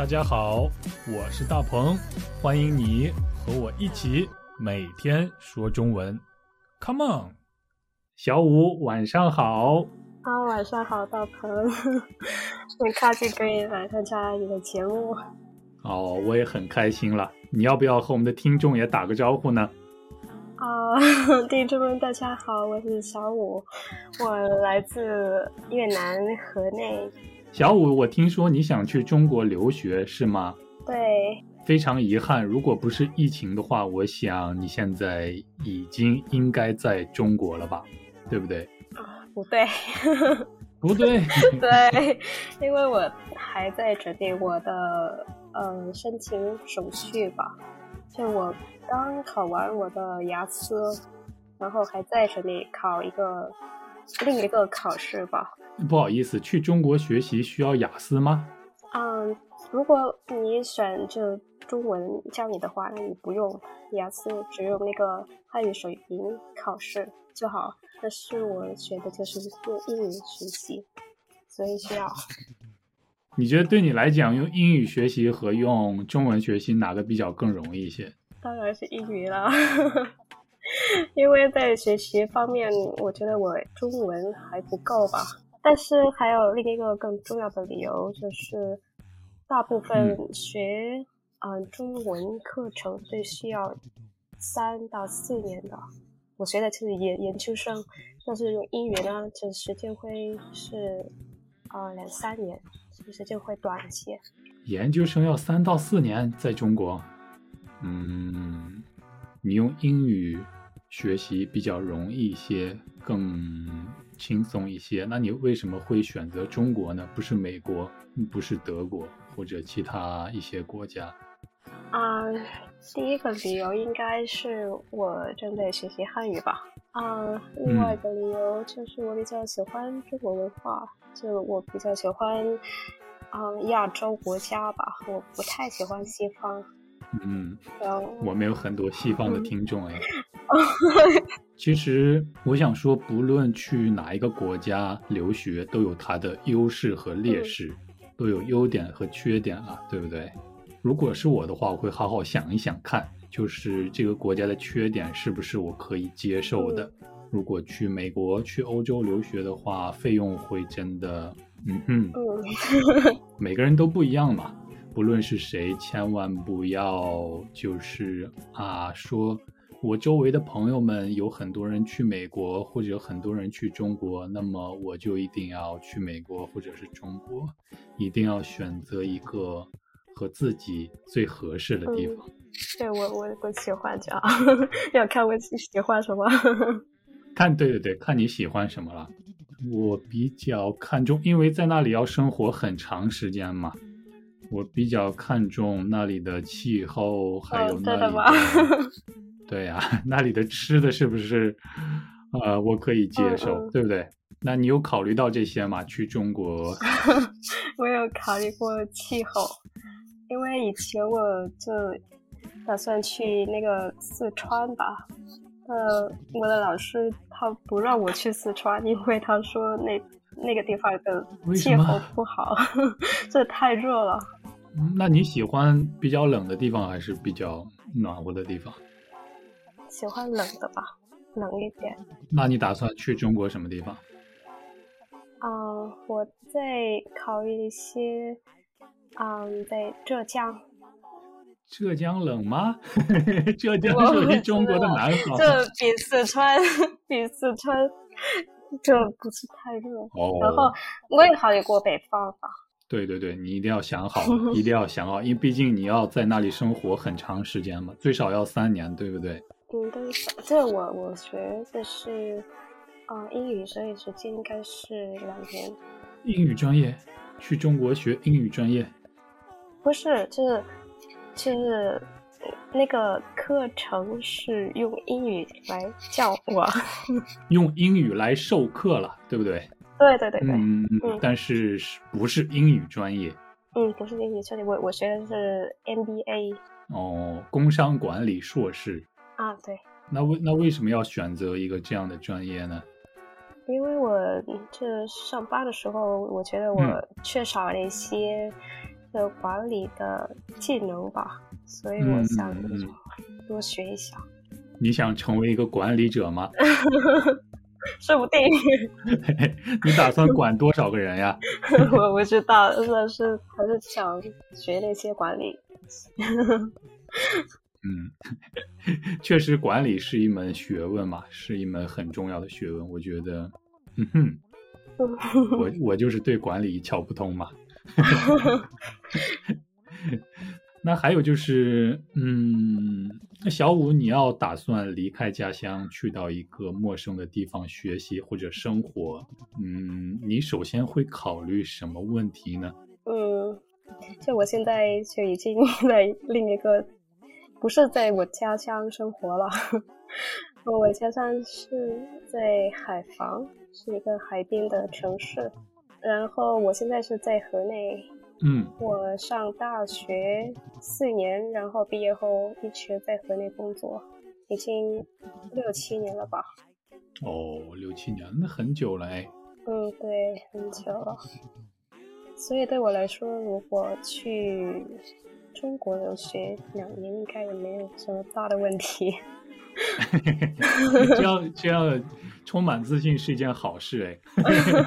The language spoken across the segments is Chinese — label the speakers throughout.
Speaker 1: 大家好，我是大鹏，欢迎你和我一起每天说中文。Come on，小五晚上好。
Speaker 2: 啊，晚上好，大鹏，很开心可以来参加你的节目。
Speaker 1: 哦，我也很开心了。你要不要和我们的听众也打个招呼呢？
Speaker 2: 啊，听众们大家好，我是小五，我来自越南河内。
Speaker 1: 小五，我听说你想去中国留学是吗？
Speaker 2: 对。
Speaker 1: 非常遗憾，如果不是疫情的话，我想你现在已经应该在中国了吧？对不对？
Speaker 2: 啊，不对，
Speaker 1: 不对，
Speaker 2: 对，因为我还在准备我的呃申请手续吧，就我刚考完我的雅思，然后还在准备考一个另一个考试吧。
Speaker 1: 不好意思，去中国学习需要雅思吗？
Speaker 2: 嗯，如果你选就中文教你的话，那你不用雅思，只用那个汉语水平考试就好。但是我学的就是用英语学习，所以需要。
Speaker 1: 你觉得对你来讲，用英语学习和用中文学习哪个比较更容易一些？
Speaker 2: 当然是英语了。因为在学习方面，我觉得我中文还不够吧。但是还有另一个更重要的理由，就是大部分学嗯中文课程是需要三到四年的。我学的是研研究生，但是用英语呢，就时间会是呃两三年，时间会短一些。
Speaker 1: 研究生要三到四年，在中国，嗯，你用英语。学习比较容易一些，更轻松一些。那你为什么会选择中国呢？不是美国，不是德国或者其他一些国家？
Speaker 2: 啊，第一个理由应该是我正在学习汉语吧。啊，另外一个理由就是我比较喜欢中国文化，就我比较喜欢啊亚洲国家吧，我不太喜欢西方。
Speaker 1: 嗯，我们有很多西方的听众哎。其实我想说，不论去哪一个国家留学，都有它的优势和劣势，都有优点和缺点啊，对不对？如果是我的话，我会好好想一想看，就是这个国家的缺点是不是我可以接受的。如果去美国、去欧洲留学的话，费用会真的，嗯嗯，每个人都不一样嘛。不论是谁，千万不要就是啊说。我周围的朋友们有很多人去美国，或者有很多人去中国，那么我就一定要去美国或者是中国，一定要选择一个和自己最合适的地方。
Speaker 2: 对我，我我喜欢这样，要看我喜欢什么。
Speaker 1: 看，对对对，看你喜欢什么了。我比较看重，因为在那里要生活很长时间嘛，我比较看重那里的气候，还有那里 的。对呀，那里的吃的是不是，呃，我可以接受，对不对？那你有考虑到这些吗？去中国，
Speaker 2: 我有考虑过气候，因为以前我就打算去那个四川吧，呃，我的老师他不让我去四川，因为他说那那个地方的气候不好，这太热了。
Speaker 1: 那你喜欢比较冷的地方，还是比较暖和的地方？
Speaker 2: 喜欢冷的吧，冷一点。
Speaker 1: 那你打算去中国什么地方？
Speaker 2: 嗯，我在考虑一些，嗯，在浙江。
Speaker 1: 浙江冷吗？浙江属于中国的南方。
Speaker 2: 这比四川，比四川，这不是太热。哦。然后我也考虑过北方吧。
Speaker 1: 对对对，你一定要想好，一定要想好，因为毕竟你要在那里生活很长时间嘛，最少要三年，对不对？
Speaker 2: 嗯，对，这我我学的是，啊，英语，所以时间应该是两年。
Speaker 1: 英语专业，去中国学英语专业？
Speaker 2: 不是，就是，就是那个课程是用英语来教我，
Speaker 1: 用英语来授课了，对不对？
Speaker 2: 对对对对。
Speaker 1: 嗯嗯。但是不是英语专业？
Speaker 2: 嗯，不是英语专业，我我学的是 MBA。
Speaker 1: 哦，工商管理硕士。
Speaker 2: 啊，对，
Speaker 1: 那为那为什么要选择一个这样的专业呢？
Speaker 2: 因为我这上班的时候，我觉得我缺少了一些的管理的技能吧，所以我想 多学一下。
Speaker 1: 你想成为一个管理者吗？
Speaker 2: 说不定。
Speaker 1: 你打算管多少个人呀？
Speaker 2: 我不知道，但是还是想学那些管理。
Speaker 1: 嗯，确实，管理是一门学问嘛，是一门很重要的学问。我觉得，嗯哼，我我就是对管理一窍不通嘛。那还有就是，嗯，那小五，你要打算离开家乡，去到一个陌生的地方学习或者生活，嗯，你首先会考虑什么问题呢？
Speaker 2: 嗯，就我现在就已经 在另一个，不是在我家乡生活了，我家乡是在海防，是一个海边的城市，然后我现在是在河内。
Speaker 1: 嗯，
Speaker 2: 我上大学四年，然后毕业后一直在河内工作，已经六七年了吧？
Speaker 1: 哦，六七年，那很久了哎。
Speaker 2: 嗯，对，很久了。所以对我来说，如果去中国留学两年，应该也没有什么大的问题。
Speaker 1: 这样这样充满自信是一件好事哎，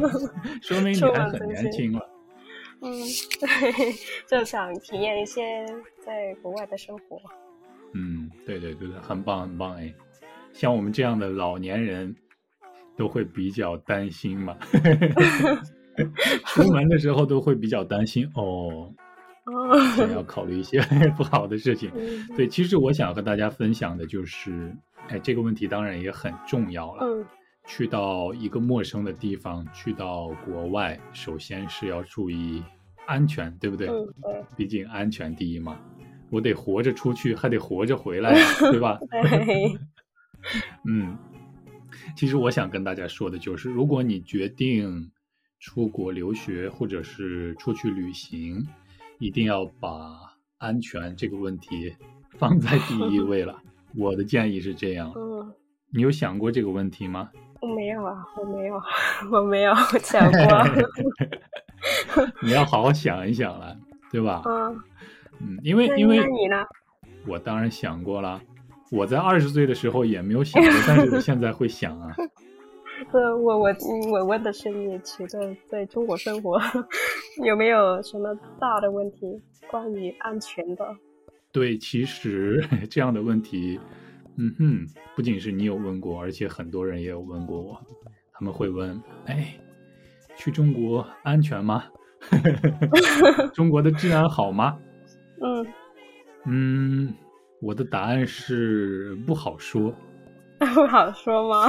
Speaker 1: 说明你还很年轻了。
Speaker 2: 嗯，对，就想体验一些在国外的生活。
Speaker 1: 嗯，对对对对，很棒很棒哎！像我们这样的老年人，都会比较担心嘛。出门的时候都会比较担心哦，
Speaker 2: 哦，
Speaker 1: 要 考虑一些 不好的事情。对，其实我想和大家分享的就是，哎，这个问题当然也很重要了。
Speaker 2: 嗯。
Speaker 1: 去到一个陌生的地方，去到国外，首先是要注意安全，对不对？
Speaker 2: 嗯，对。
Speaker 1: 毕竟安全第一嘛，我得活着出去，还得活着回来，对吧？
Speaker 2: 对。
Speaker 1: 嗯，其实我想跟大家说的就是，如果你决定出国留学或者是出去旅行，一定要把安全这个问题放在第一位了。我的建议是这样。
Speaker 2: 嗯。
Speaker 1: 你有想过这个问题吗？
Speaker 2: 我没有啊，我没有，我没有想过。
Speaker 1: 你要好好想一想了，对吧？
Speaker 2: 嗯，
Speaker 1: 嗯，因为因为
Speaker 2: 你呢？
Speaker 1: 我当然想过了。我在二十岁的时候也没有想过，但是我现在会想啊。
Speaker 2: 呃，我我我问的是你觉得在中国生活 有没有什么大的问题关于安全的？
Speaker 1: 对，其实 这样的问题。嗯哼，不仅是你有问过，而且很多人也有问过我。他们会问：“哎，去中国安全吗？中国的治安好吗？”
Speaker 2: 嗯
Speaker 1: 嗯，我的答案是不好说。
Speaker 2: 不好说吗？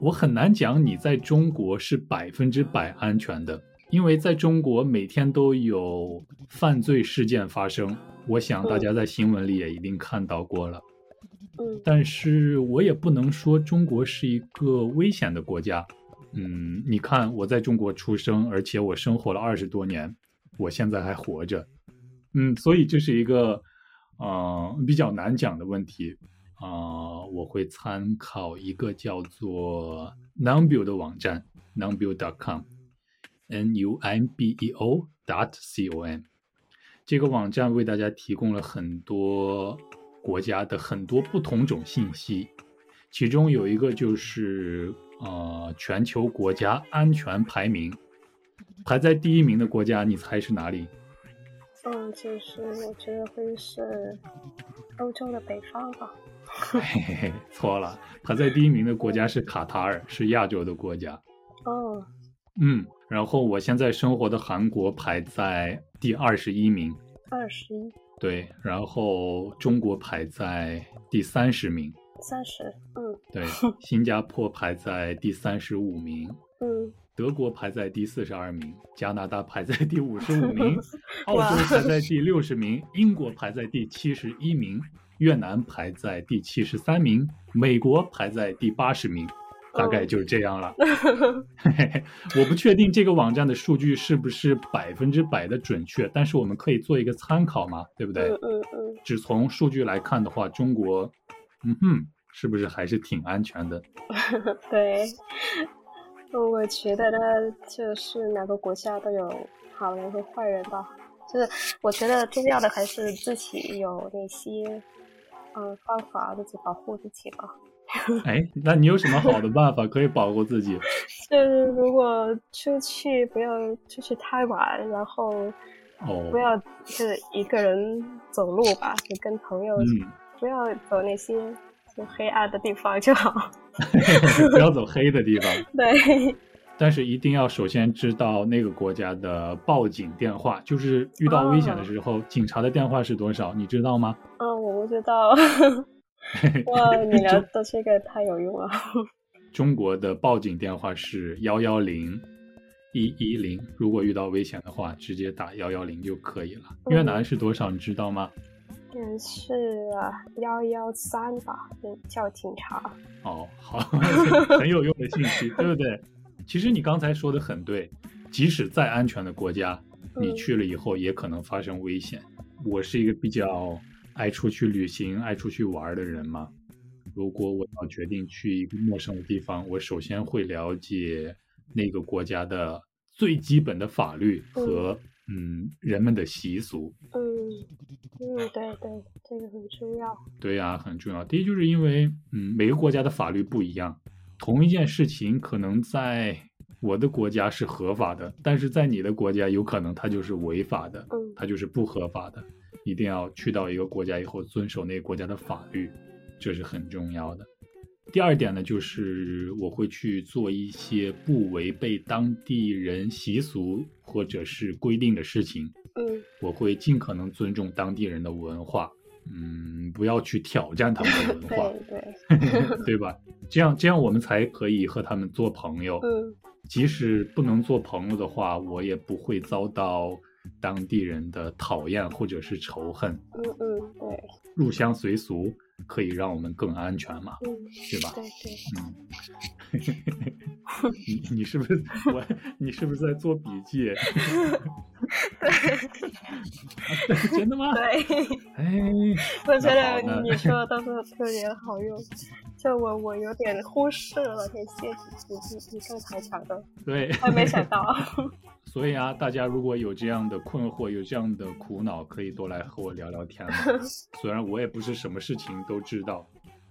Speaker 1: 我很难讲你在中国是百分之百安全的，因为在中国每天都有犯罪事件发生。我想大家在新闻里也一定看到过了。
Speaker 2: 嗯，
Speaker 1: 但是我也不能说中国是一个危险的国家。嗯，你看我在中国出生，而且我生活了二十多年，我现在还活着。嗯，所以这是一个呃比较难讲的问题啊。我会参考一个叫做 Numbeo 的网站，numbeo.com，n u m b e o dot c o m。这个网站为大家提供了很多。国家的很多不同种信息，其中有一个就是呃全球国家安全排名，排在第一名的国家，你猜是哪里？
Speaker 2: 嗯，就是我觉得会是欧洲的北方吧。
Speaker 1: 嘿嘿嘿，错了，排在第一名的国家是卡塔尔，是亚洲的国家。
Speaker 2: 哦。
Speaker 1: 嗯，然后我现在生活的韩国排在第二十一名。
Speaker 2: 二十一。
Speaker 1: 对，然后中国排在第三十名，
Speaker 2: 三十，嗯，
Speaker 1: 对，新加坡排在第三十五名，
Speaker 2: 嗯，
Speaker 1: 德国排在第四十二名，加拿大排在第五十五名，澳洲排在第六十名，英国排在第七十一名，越南排在第七十三名，美国排在第八十名。大概就是这样了，我不确定这个网站的数据是不是百分之百的准确，但是我们可以做一个参考嘛，对不对？
Speaker 2: 嗯嗯嗯。
Speaker 1: 只从数据来看的话，中国，嗯哼，是不是还是挺安全的？
Speaker 2: 对，我觉得呢，就是哪个国家都有好人和坏人吧，就是我觉得重要的还是自己有那些嗯方法自己保护自己吧。
Speaker 1: 哎，那你有什么好的办法可以保护自己？
Speaker 2: 就是如果出去不要出去太晚，然后
Speaker 1: 哦，
Speaker 2: 不要就是一个人走路吧，就跟朋友，不要走那些就黑暗的地方就好。
Speaker 1: 不要走黑的地方。
Speaker 2: 对。
Speaker 1: 但是一定要首先知道那个国家的报警电话，就是遇到危险的时候，警察的电话是多少？你知道吗？
Speaker 2: 嗯，我不知道。哇，你聊的这个太有用了。
Speaker 1: 中国的报警电话是幺幺零一一零，如果遇到危险的话，直接打幺幺零就可以了。越南是多少？你知道吗？
Speaker 2: 嗯，是幺幺三吧，叫警察。
Speaker 1: 哦，好，很有用的信息，对不对？其实你刚才说的很对，即使再安全的国家，你去了以后也可能发生危险。我是一个比较。爱出去旅行、爱出去玩的人嘛，如果我要决定去一个陌生的地方，我首先会了解那个国家的最基本的法律和嗯人们的习俗。
Speaker 2: 嗯嗯，对对，这个很重要。
Speaker 1: 对呀，很重要。第一，就是因为嗯每个国家的法律不一样，同一件事情可能在我的国家是合法的，但是在你的国家有可能它就是违法的，它就是不合法的。一定要去到一个国家以后遵守那个国家的法律，这是很重要的。第二点呢，就是我会去做一些不违背当地人习俗或者是规定的事情。
Speaker 2: 嗯，
Speaker 1: 我会尽可能尊重当地人的文化，嗯，不要去挑战他们的文化，
Speaker 2: 对
Speaker 1: 对吧？这样这样我们才可以和他们做朋友。
Speaker 2: 嗯，
Speaker 1: 即使不能做朋友的话，我也不会遭到。当地人的讨厌或者是仇恨，
Speaker 2: 嗯嗯，对，
Speaker 1: 入乡随俗可以让我们更安全嘛，
Speaker 2: 嗯，
Speaker 1: 对吧？
Speaker 2: 对
Speaker 1: 对，嗯，你你是不是我？你是不是在做笔记？
Speaker 2: 对，
Speaker 1: 真的吗？
Speaker 2: 对，
Speaker 1: 哎，
Speaker 2: 我觉得你说的都是特别好用，就我我有点忽视了谢谢你你你刚才讲的，
Speaker 1: 对，
Speaker 2: 还没想到。
Speaker 1: 所以啊，大家如果有这样的困惑，有这样的苦恼，可以多来和我聊聊天。虽然我也不是什么事情都知道。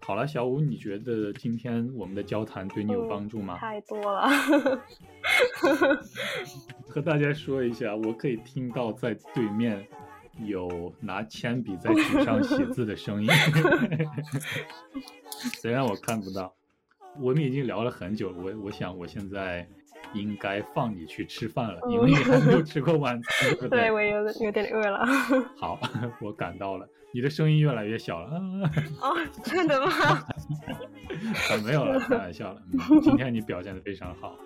Speaker 1: 好了，小五，你觉得今天我们的交谈对你有帮助吗？
Speaker 2: 太多了。
Speaker 1: 和大家说一下，我可以听到在对面有拿铅笔在纸上写字的声音。虽然我看不到。我们已经聊了很久，我我想我现在。应该放你去吃饭了，因为你还没有吃过晚餐，对不对？
Speaker 2: 对我有有点饿了。
Speaker 1: 好，我赶到了，你的声音越来越小了。
Speaker 2: 哦，真的吗？
Speaker 1: 没有了，开玩笑了。今天你表现的非常好。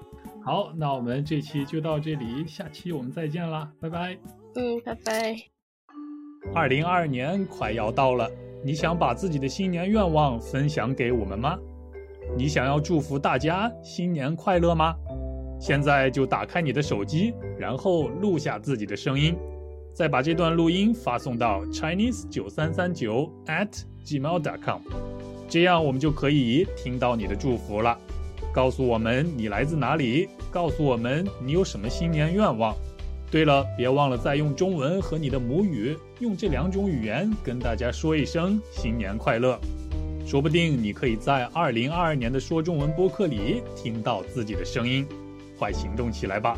Speaker 1: 好，那我们这期就到这里，下期我们再见啦，拜拜。
Speaker 2: 嗯，拜拜。
Speaker 1: 二零二二年快要到了，你想把自己的新年愿望分享给我们吗？你想要祝福大家新年快乐吗？现在就打开你的手机，然后录下自己的声音，再把这段录音发送到 chinese 九三三九 at gmail.com，这样我们就可以听到你的祝福了。告诉我们你来自哪里，告诉我们你有什么新年愿望。对了，别忘了再用中文和你的母语，用这两种语言跟大家说一声新年快乐。说不定你可以在二零二二年的说中文播客里听到自己的声音。快行动起来吧！